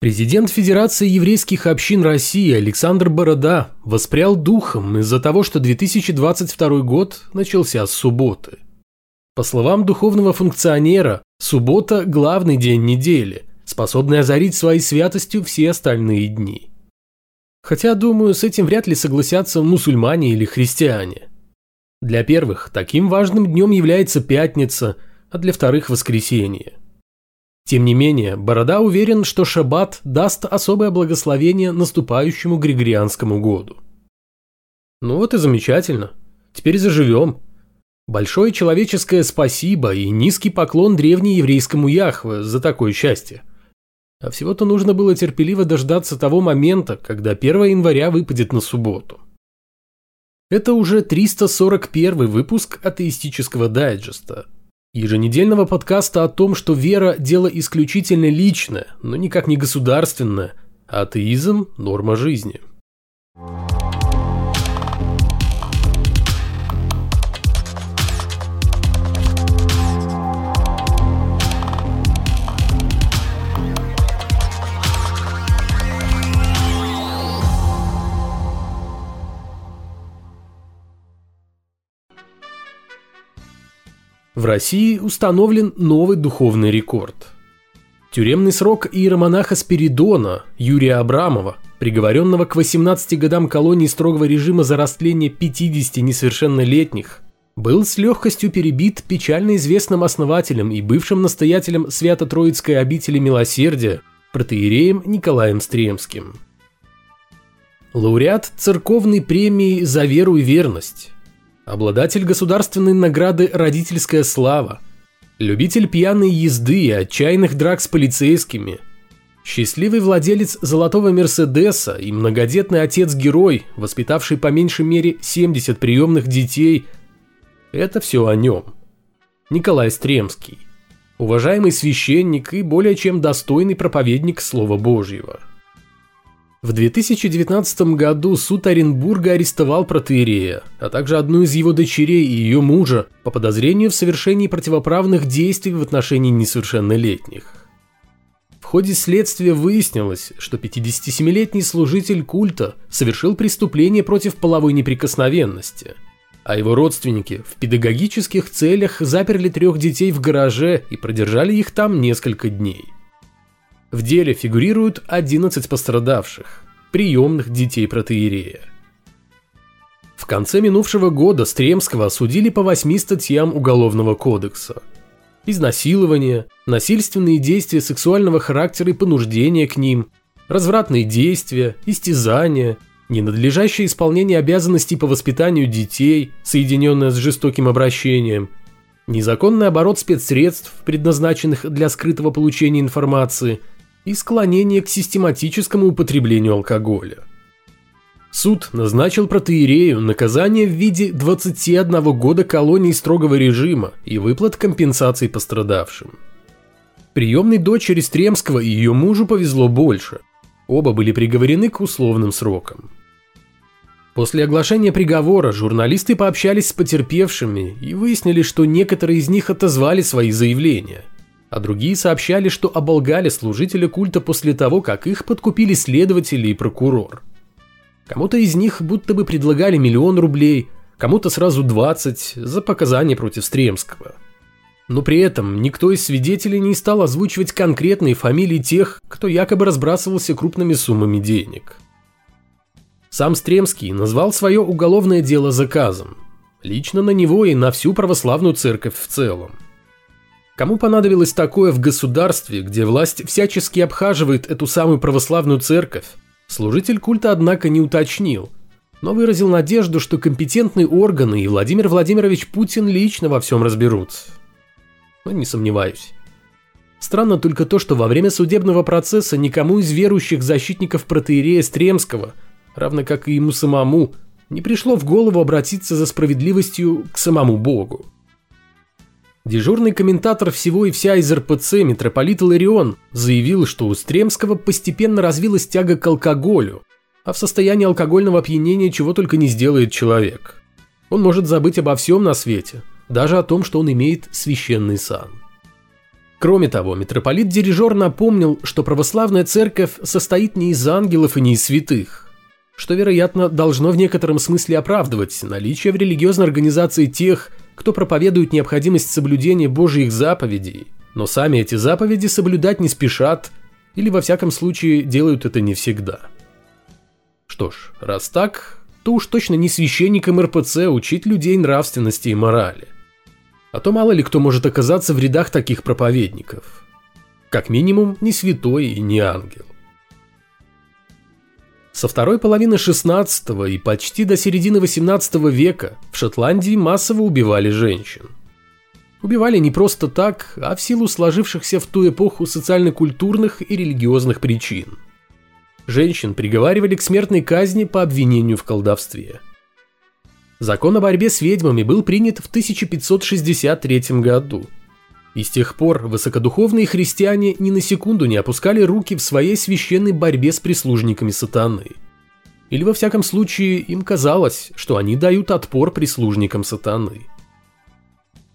Президент Федерации еврейских общин России Александр Борода воспрял духом из-за того, что 2022 год начался с субботы. По словам духовного функционера, суббота – главный день недели, способный озарить своей святостью все остальные дни. Хотя, думаю, с этим вряд ли согласятся мусульмане или христиане. Для первых таким важным днем является пятница, а для вторых – воскресенье. Тем не менее, Борода уверен, что шаббат даст особое благословение наступающему Григорианскому году. Ну вот и замечательно. Теперь заживем. Большое человеческое спасибо и низкий поклон древнееврейскому Яхве за такое счастье. А всего-то нужно было терпеливо дождаться того момента, когда 1 января выпадет на субботу. Это уже 341 выпуск атеистического дайджеста – еженедельного подкаста о том, что вера – дело исключительно личное, но никак не государственное, а атеизм – норма жизни. В России установлен новый духовный рекорд. Тюремный срок иеромонаха Спиридона Юрия Абрамова, приговоренного к 18 годам колонии строгого режима за растление 50 несовершеннолетних, был с легкостью перебит печально известным основателем и бывшим настоятелем Свято-Троицкой обители Милосердия, протеереем Николаем Стремским. Лауреат церковной премии «За веру и верность», обладатель государственной награды «Родительская слава», любитель пьяной езды и отчаянных драк с полицейскими, счастливый владелец золотого Мерседеса и многодетный отец-герой, воспитавший по меньшей мере 70 приемных детей – это все о нем. Николай Стремский, уважаемый священник и более чем достойный проповедник Слова Божьего – в 2019 году суд Оренбурга арестовал протеерея, а также одну из его дочерей и ее мужа по подозрению в совершении противоправных действий в отношении несовершеннолетних. В ходе следствия выяснилось, что 57-летний служитель культа совершил преступление против половой неприкосновенности, а его родственники в педагогических целях заперли трех детей в гараже и продержали их там несколько дней – в деле фигурируют 11 пострадавших, приемных детей протеерея. В конце минувшего года Стремского осудили по восьми статьям Уголовного кодекса. Изнасилование, насильственные действия сексуального характера и понуждение к ним, развратные действия, истязания, ненадлежащее исполнение обязанностей по воспитанию детей, соединенное с жестоким обращением, незаконный оборот спецсредств, предназначенных для скрытого получения информации – и склонение к систематическому употреблению алкоголя. Суд назначил протеерею наказание в виде 21 года колонии строгого режима и выплат компенсаций пострадавшим. Приемной дочери Стремского и ее мужу повезло больше. Оба были приговорены к условным срокам. После оглашения приговора журналисты пообщались с потерпевшими и выяснили, что некоторые из них отозвали свои заявления – а другие сообщали, что оболгали служителя культа после того, как их подкупили следователи и прокурор. Кому-то из них будто бы предлагали миллион рублей, кому-то сразу 20 за показания против Стремского. Но при этом никто из свидетелей не стал озвучивать конкретные фамилии тех, кто якобы разбрасывался крупными суммами денег. Сам Стремский назвал свое уголовное дело заказом. Лично на него и на всю православную церковь в целом. Кому понадобилось такое в государстве, где власть всячески обхаживает эту самую православную церковь? Служитель культа, однако, не уточнил, но выразил надежду, что компетентные органы и Владимир Владимирович Путин лично во всем разберутся. Но не сомневаюсь. Странно только то, что во время судебного процесса никому из верующих защитников протеерея Стремского, равно как и ему самому, не пришло в голову обратиться за справедливостью к самому Богу. Дежурный комментатор всего и вся из РПЦ митрополит Иларион заявил, что у Стремского постепенно развилась тяга к алкоголю, а в состоянии алкогольного опьянения чего только не сделает человек. Он может забыть обо всем на свете, даже о том, что он имеет священный сан. Кроме того, митрополит-дирижер напомнил, что православная церковь состоит не из ангелов и не из святых, что, вероятно, должно в некотором смысле оправдывать наличие в религиозной организации тех, кто проповедует необходимость соблюдения Божьих заповедей, но сами эти заповеди соблюдать не спешат или во всяком случае делают это не всегда. Что ж, раз так, то уж точно не священникам РПЦ учить людей нравственности и морали – а то мало ли кто может оказаться в рядах таких проповедников. Как минимум, не святой и не ангел. Со второй половины 16 и почти до середины 18 века в Шотландии массово убивали женщин. Убивали не просто так, а в силу сложившихся в ту эпоху социально-культурных и религиозных причин. Женщин приговаривали к смертной казни по обвинению в колдовстве – Закон о борьбе с ведьмами был принят в 1563 году. И с тех пор высокодуховные христиане ни на секунду не опускали руки в своей священной борьбе с прислужниками сатаны. Или во всяком случае им казалось, что они дают отпор прислужникам сатаны.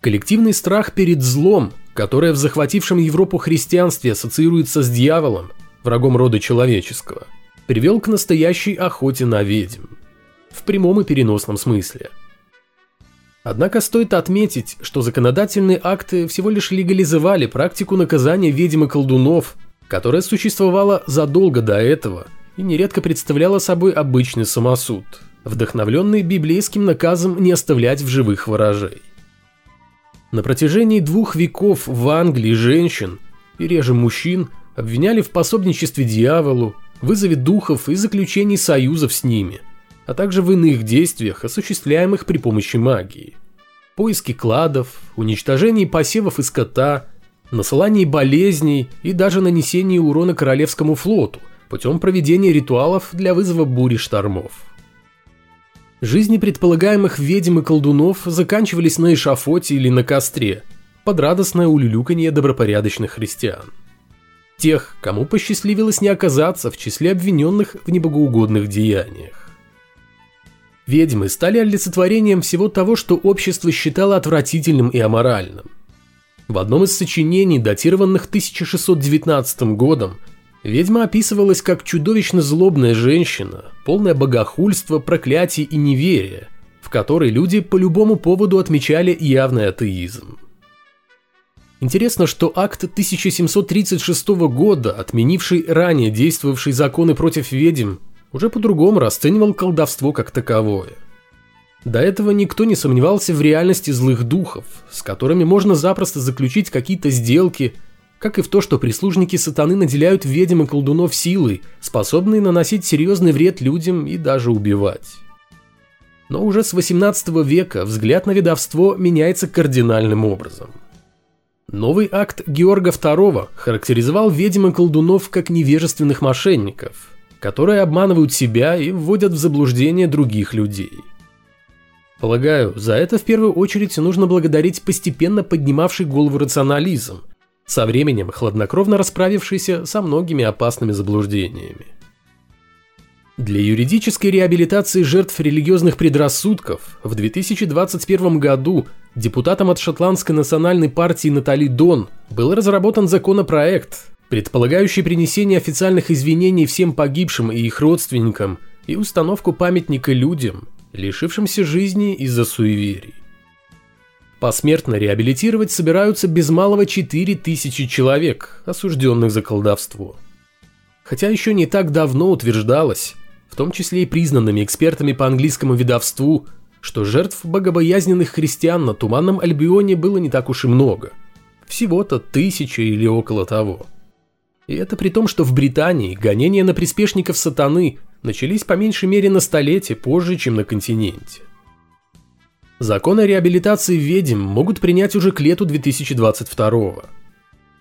Коллективный страх перед злом, которое в захватившем Европу христианстве ассоциируется с дьяволом, врагом рода человеческого, привел к настоящей охоте на ведьм в прямом и переносном смысле. Однако стоит отметить, что законодательные акты всего лишь легализовали практику наказания ведьм колдунов, которая существовала задолго до этого и нередко представляла собой обычный самосуд, вдохновленный библейским наказом не оставлять в живых ворожей. На протяжении двух веков в Англии женщин, и реже мужчин, обвиняли в пособничестве дьяволу, вызове духов и заключении союзов с ними – а также в иных действиях, осуществляемых при помощи магии. Поиски кладов, уничтожении посевов и скота, насылании болезней и даже нанесении урона Королевскому флоту путем проведения ритуалов для вызова бури штормов. Жизни предполагаемых ведьм и колдунов заканчивались на эшафоте или на костре, под радостное улюлюканье добропорядочных христиан. Тех, кому посчастливилось не оказаться в числе обвиненных в небогоугодных деяниях. Ведьмы стали олицетворением всего того, что общество считало отвратительным и аморальным. В одном из сочинений, датированных 1619 годом, ведьма описывалась как чудовищно злобная женщина, полная богохульства, проклятий и неверия, в которой люди по любому поводу отмечали явный атеизм. Интересно, что акт 1736 года, отменивший ранее действовавшие законы против ведьм, уже по-другому расценивал колдовство как таковое. До этого никто не сомневался в реальности злых духов, с которыми можно запросто заключить какие-то сделки, как и в то, что прислужники сатаны наделяют ведьм и колдунов силой, способной наносить серьезный вред людям и даже убивать. Но уже с 18 века взгляд на ведовство меняется кардинальным образом. Новый акт Георга II характеризовал ведьм и колдунов как невежественных мошенников, которые обманывают себя и вводят в заблуждение других людей. Полагаю, за это в первую очередь нужно благодарить постепенно поднимавший голову рационализм, со временем хладнокровно расправившийся со многими опасными заблуждениями. Для юридической реабилитации жертв религиозных предрассудков в 2021 году депутатом от Шотландской национальной партии Натали Дон был разработан законопроект, предполагающий принесение официальных извинений всем погибшим и их родственникам и установку памятника людям, лишившимся жизни из-за суеверий. Посмертно реабилитировать собираются без малого 4000 человек, осужденных за колдовство. Хотя еще не так давно утверждалось, в том числе и признанными экспертами по английскому видовству, что жертв богобоязненных христиан на Туманном Альбионе было не так уж и много. Всего-то тысяча или около того. И это при том, что в Британии гонения на приспешников сатаны начались по меньшей мере на столетие позже, чем на континенте. Закон о реабилитации ведьм могут принять уже к лету 2022 -го.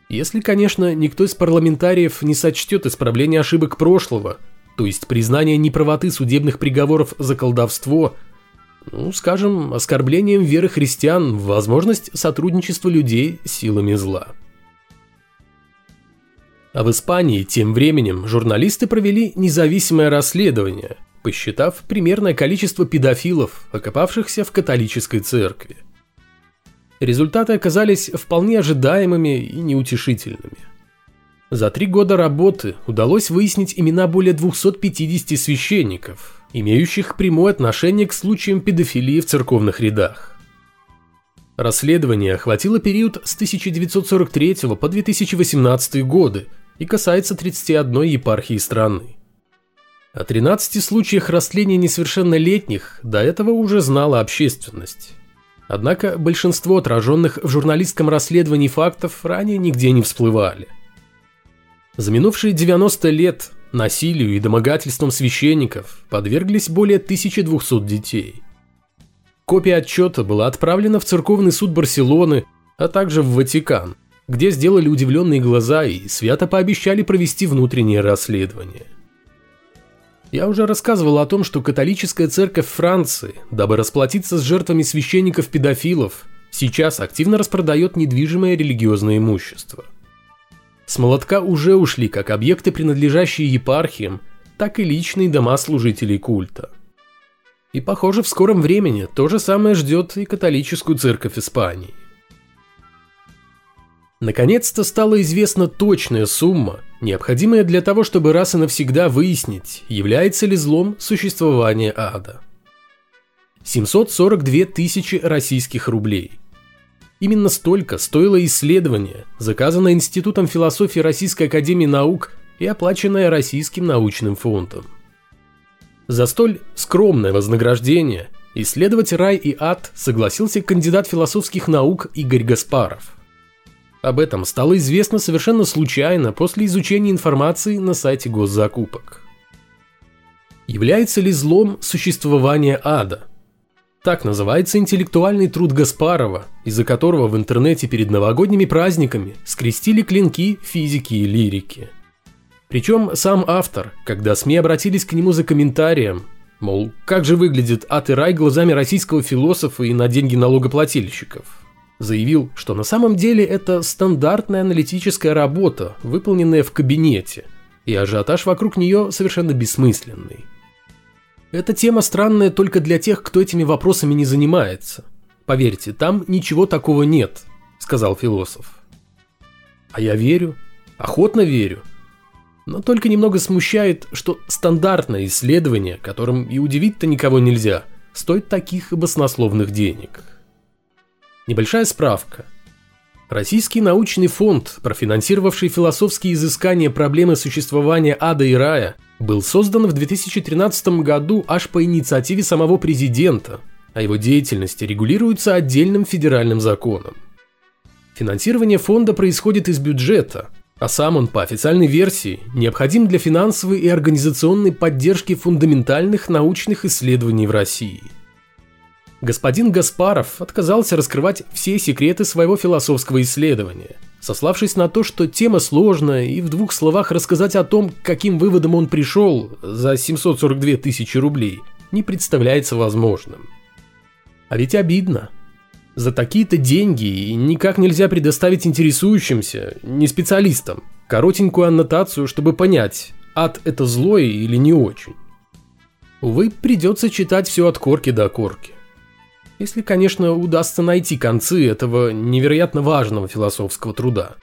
Если, конечно, никто из парламентариев не сочтет исправление ошибок прошлого, то есть признание неправоты судебных приговоров за колдовство, ну, скажем, оскорблением веры христиан в возможность сотрудничества людей силами зла. А в Испании тем временем журналисты провели независимое расследование, посчитав примерное количество педофилов, окопавшихся в католической церкви. Результаты оказались вполне ожидаемыми и неутешительными. За три года работы удалось выяснить имена более 250 священников, имеющих прямое отношение к случаям педофилии в церковных рядах. Расследование охватило период с 1943 по 2018 годы и касается 31 епархии страны. О 13 случаях растления несовершеннолетних до этого уже знала общественность. Однако большинство отраженных в журналистском расследовании фактов ранее нигде не всплывали. За минувшие 90 лет насилию и домогательствам священников подверглись более 1200 детей. Копия отчета была отправлена в церковный суд Барселоны, а также в Ватикан, где сделали удивленные глаза и свято пообещали провести внутреннее расследование. Я уже рассказывал о том, что католическая церковь Франции, дабы расплатиться с жертвами священников-педофилов, сейчас активно распродает недвижимое религиозное имущество. С молотка уже ушли как объекты, принадлежащие епархиям, так и личные дома служителей культа. И похоже, в скором времени то же самое ждет и католическую церковь Испании. Наконец-то стала известна точная сумма, необходимая для того, чтобы раз и навсегда выяснить, является ли злом существование ада. 742 тысячи российских рублей. Именно столько стоило исследование, заказанное Институтом философии Российской Академии Наук и оплаченное Российским научным фондом. За столь скромное вознаграждение исследовать рай и ад согласился кандидат философских наук Игорь Гаспаров – об этом стало известно совершенно случайно после изучения информации на сайте госзакупок. Является ли злом существование ада? Так называется интеллектуальный труд Гаспарова, из-за которого в интернете перед новогодними праздниками скрестили клинки физики и лирики. Причем сам автор, когда СМИ обратились к нему за комментарием, мол, как же выглядит ад и рай глазами российского философа и на деньги налогоплательщиков – заявил, что на самом деле это стандартная аналитическая работа, выполненная в кабинете, и ажиотаж вокруг нее совершенно бессмысленный. Эта тема странная только для тех, кто этими вопросами не занимается. Поверьте, там ничего такого нет, сказал философ. А я верю, охотно верю. Но только немного смущает, что стандартное исследование, которым и удивить-то никого нельзя, стоит таких баснословных денег. Небольшая справка. Российский научный фонд, профинансировавший философские изыскания проблемы существования ада и рая, был создан в 2013 году аж по инициативе самого президента, а его деятельность регулируется отдельным федеральным законом. Финансирование фонда происходит из бюджета, а сам он по официальной версии необходим для финансовой и организационной поддержки фундаментальных научных исследований в России – господин Гаспаров отказался раскрывать все секреты своего философского исследования, сославшись на то, что тема сложная, и в двух словах рассказать о том, к каким выводам он пришел за 742 тысячи рублей, не представляется возможным. А ведь обидно. За такие-то деньги никак нельзя предоставить интересующимся, не специалистам, коротенькую аннотацию, чтобы понять, ад это злое или не очень. Увы, придется читать все от корки до корки. Если, конечно, удастся найти концы этого невероятно важного философского труда.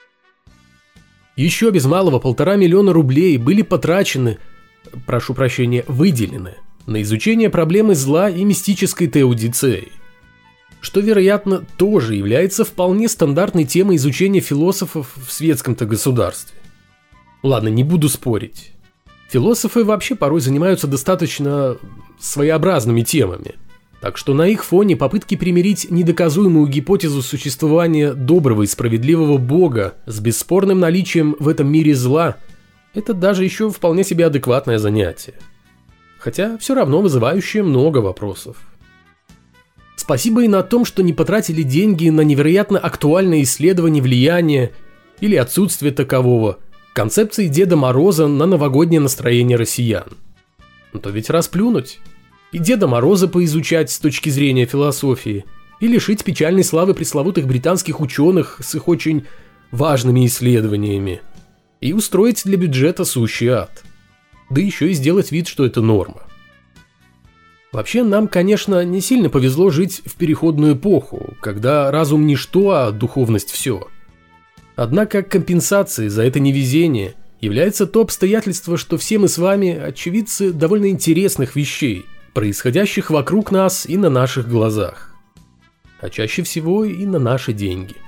Еще без малого полтора миллиона рублей были потрачены, прошу прощения, выделены, на изучение проблемы зла и мистической теодицеи. Что, вероятно, тоже является вполне стандартной темой изучения философов в светском-то государстве. Ладно, не буду спорить. Философы вообще порой занимаются достаточно своеобразными темами – так что на их фоне попытки примирить недоказуемую гипотезу существования доброго и справедливого бога с бесспорным наличием в этом мире зла – это даже еще вполне себе адекватное занятие. Хотя все равно вызывающее много вопросов. Спасибо и на том, что не потратили деньги на невероятно актуальное исследование влияния или отсутствие такового концепции Деда Мороза на новогоднее настроение россиян. Но то ведь расплюнуть – и Деда Мороза поизучать с точки зрения философии, и лишить печальной славы пресловутых британских ученых с их очень важными исследованиями, и устроить для бюджета сущий ад. Да еще и сделать вид, что это норма. Вообще, нам, конечно, не сильно повезло жить в переходную эпоху, когда разум ничто, а духовность все. Однако компенсацией за это невезение является то обстоятельство, что все мы с вами очевидцы довольно интересных вещей – происходящих вокруг нас и на наших глазах. А чаще всего и на наши деньги –